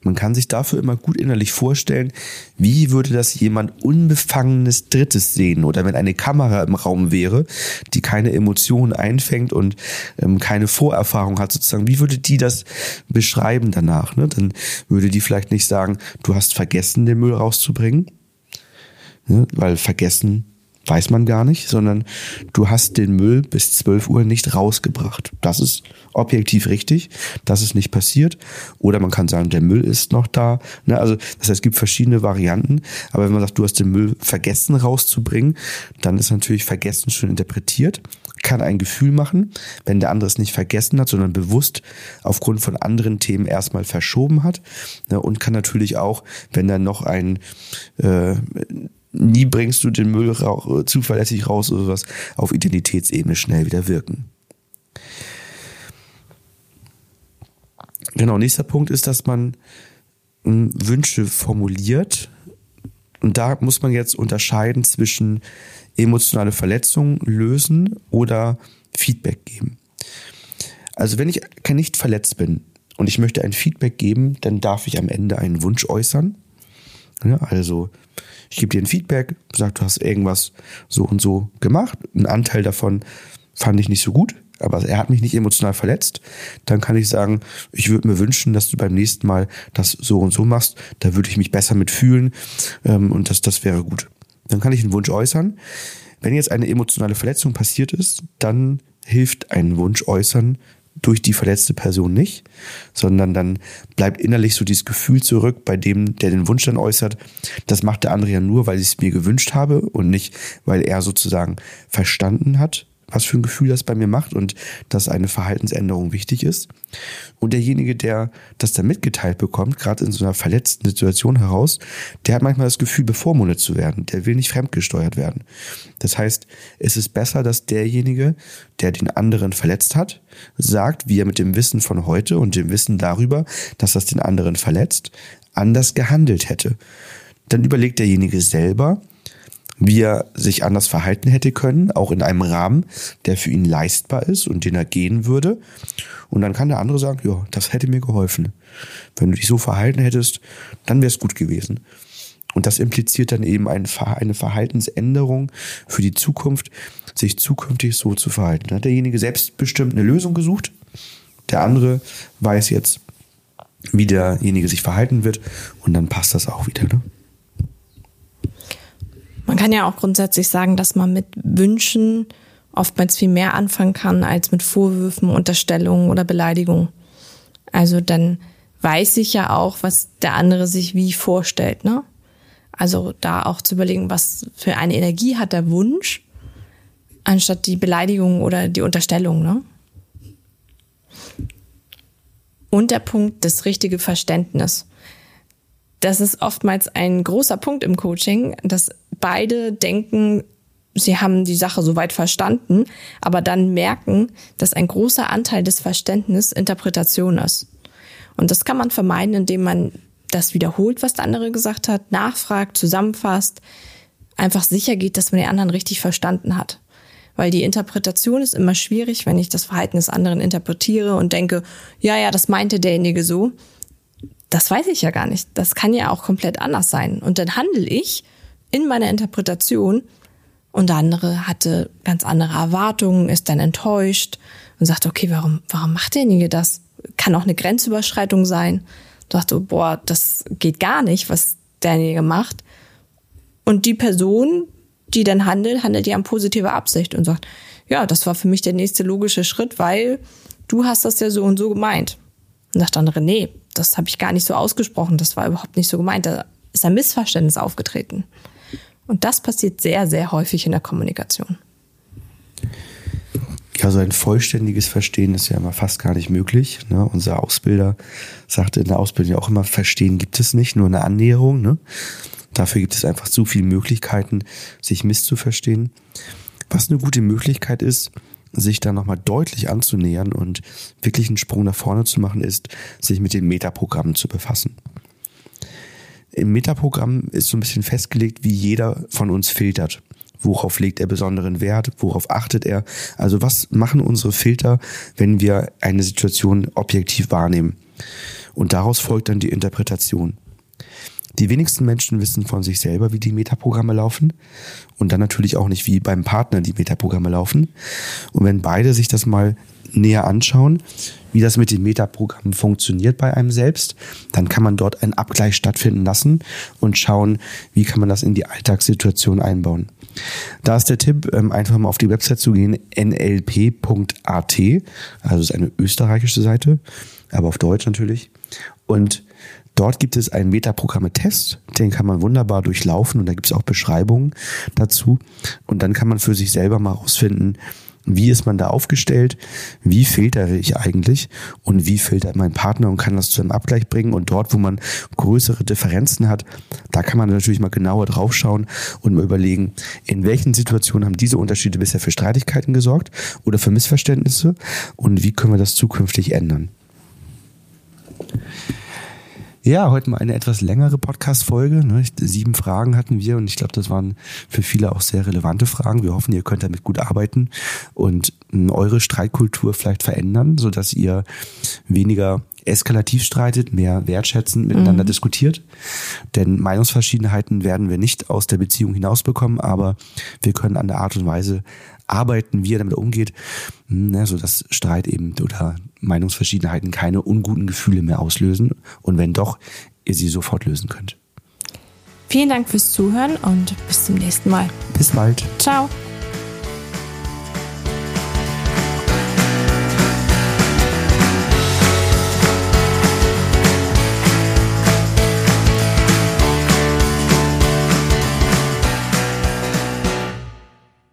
A: Man kann sich dafür immer gut innerlich vorstellen, wie würde das jemand unbefangenes Drittes sehen oder wenn eine Kamera im Raum wäre, die keine Emotionen einfängt und ähm, keine Vorerfahrung hat sozusagen, wie würde die das beschreiben danach? Ne? Dann würde die vielleicht nicht sagen, du hast vergessen, den Müll rauszubringen, Ne? Weil vergessen weiß man gar nicht, sondern du hast den Müll bis 12 Uhr nicht rausgebracht. Das ist objektiv richtig, das ist nicht passiert. Oder man kann sagen, der Müll ist noch da. Ne? Also das heißt, es gibt verschiedene Varianten. Aber wenn man sagt, du hast den Müll vergessen rauszubringen, dann ist natürlich vergessen schon interpretiert kann ein Gefühl machen, wenn der andere es nicht vergessen hat, sondern bewusst aufgrund von anderen Themen erstmal verschoben hat. Ne? Und kann natürlich auch, wenn dann noch ein äh, nie bringst du den Müll ra zuverlässig raus oder sowas auf Identitätsebene schnell wieder wirken. Genau, nächster Punkt ist, dass man hm, Wünsche formuliert. Und da muss man jetzt unterscheiden zwischen emotionale Verletzungen lösen oder Feedback geben. Also wenn ich nicht verletzt bin und ich möchte ein Feedback geben, dann darf ich am Ende einen Wunsch äußern. Ja, also ich gebe dir ein Feedback, sag, du hast irgendwas so und so gemacht. Ein Anteil davon fand ich nicht so gut, aber er hat mich nicht emotional verletzt. Dann kann ich sagen, ich würde mir wünschen, dass du beim nächsten Mal das so und so machst. Da würde ich mich besser mitfühlen ähm, und das, das wäre gut. Dann kann ich einen Wunsch äußern. Wenn jetzt eine emotionale Verletzung passiert ist, dann hilft ein Wunsch äußern durch die verletzte Person nicht, sondern dann bleibt innerlich so dieses Gefühl zurück bei dem, der den Wunsch dann äußert. Das macht der andere ja nur, weil ich es mir gewünscht habe und nicht, weil er sozusagen verstanden hat, was für ein Gefühl das bei mir macht und dass eine Verhaltensänderung wichtig ist. Und derjenige, der das dann mitgeteilt bekommt, gerade in so einer verletzten Situation heraus, der hat manchmal das Gefühl, bevormundet zu werden. Der will nicht fremdgesteuert werden. Das heißt, es ist besser, dass derjenige, der den anderen verletzt hat, sagt, wie er mit dem Wissen von heute und dem Wissen darüber, dass das den anderen verletzt, anders gehandelt hätte. Dann überlegt derjenige selber, wie er sich anders verhalten hätte können, auch in einem Rahmen, der für ihn leistbar ist und den er gehen würde. Und dann kann der andere sagen, ja, das hätte mir geholfen. Wenn du dich so verhalten hättest, dann wäre es gut gewesen. Und das impliziert dann eben ein, eine Verhaltensänderung für die Zukunft, sich zukünftig so zu verhalten. Da hat derjenige selbstbestimmt eine Lösung gesucht. Der andere weiß jetzt, wie derjenige sich verhalten wird und dann passt das auch wieder. Ne?
B: Kann ja auch grundsätzlich sagen, dass man mit Wünschen oftmals viel mehr anfangen kann als mit Vorwürfen, Unterstellungen oder Beleidigungen. Also dann weiß ich ja auch, was der andere sich wie vorstellt, ne? Also da auch zu überlegen, was für eine Energie hat der Wunsch, anstatt die Beleidigung oder die Unterstellung, ne? Und der Punkt, das richtige Verständnis. Das ist oftmals ein großer Punkt im Coaching, dass beide denken, sie haben die Sache soweit verstanden, aber dann merken, dass ein großer Anteil des Verständnisses Interpretation ist. Und das kann man vermeiden, indem man das wiederholt, was der andere gesagt hat, nachfragt, zusammenfasst, einfach sicher geht, dass man den anderen richtig verstanden hat. Weil die Interpretation ist immer schwierig, wenn ich das Verhalten des anderen interpretiere und denke, ja, ja, das meinte derjenige so. Das weiß ich ja gar nicht. Das kann ja auch komplett anders sein. Und dann handle ich in meiner Interpretation und der andere hatte ganz andere Erwartungen, ist dann enttäuscht und sagt, okay, warum, warum macht derjenige das? Kann auch eine Grenzüberschreitung sein. Dachte, boah, das geht gar nicht, was derjenige macht. Und die Person, die dann handelt, handelt ja in positiver Absicht und sagt, ja, das war für mich der nächste logische Schritt, weil du hast das ja so und so gemeint. Und sagt der andere, nee, das habe ich gar nicht so ausgesprochen, das war überhaupt nicht so gemeint, da ist ein Missverständnis aufgetreten. Und das passiert sehr, sehr häufig in der Kommunikation.
A: Ja, so ein vollständiges Verstehen ist ja immer fast gar nicht möglich. Ne? Unser Ausbilder sagte in der Ausbildung ja auch immer, Verstehen gibt es nicht, nur eine Annäherung. Ne? Dafür gibt es einfach zu viele Möglichkeiten, sich misszuverstehen. Was eine gute Möglichkeit ist, sich da nochmal deutlich anzunähern und wirklich einen Sprung nach vorne zu machen, ist, sich mit den Metaprogrammen zu befassen. Im Metaprogramm ist so ein bisschen festgelegt, wie jeder von uns filtert. Worauf legt er besonderen Wert? Worauf achtet er? Also was machen unsere Filter, wenn wir eine Situation objektiv wahrnehmen? Und daraus folgt dann die Interpretation. Die wenigsten Menschen wissen von sich selber, wie die Metaprogramme laufen und dann natürlich auch nicht, wie beim Partner die Metaprogramme laufen. Und wenn beide sich das mal näher anschauen, wie das mit den Metaprogrammen funktioniert bei einem selbst, dann kann man dort einen Abgleich stattfinden lassen und schauen, wie kann man das in die Alltagssituation einbauen. Da ist der Tipp, ähm, einfach mal auf die Website zu gehen, nlp.at, also ist eine österreichische Seite, aber auf Deutsch natürlich. Und Dort gibt es einen Metaprogramme-Test, den kann man wunderbar durchlaufen und da gibt es auch Beschreibungen dazu. Und dann kann man für sich selber mal rausfinden, wie ist man da aufgestellt, wie filtere ich eigentlich und wie filtert mein Partner und kann das zu einem Abgleich bringen. Und dort, wo man größere Differenzen hat, da kann man natürlich mal genauer draufschauen und mal überlegen, in welchen Situationen haben diese Unterschiede bisher für Streitigkeiten gesorgt oder für Missverständnisse und wie können wir das zukünftig ändern. Ja, heute mal eine etwas längere Podcast-Folge. Ne? Sieben Fragen hatten wir und ich glaube, das waren für viele auch sehr relevante Fragen. Wir hoffen, ihr könnt damit gut arbeiten und hm, eure Streitkultur vielleicht verändern, sodass ihr weniger eskalativ streitet, mehr wertschätzend miteinander mhm. diskutiert. Denn Meinungsverschiedenheiten werden wir nicht aus der Beziehung hinausbekommen, aber wir können an der Art und Weise arbeiten, wie er damit umgeht, ne, so dass Streit eben oder Meinungsverschiedenheiten keine unguten Gefühle mehr auslösen und wenn doch, ihr sie sofort lösen könnt.
B: Vielen Dank fürs Zuhören und bis zum nächsten Mal.
A: Bis bald.
B: Ciao.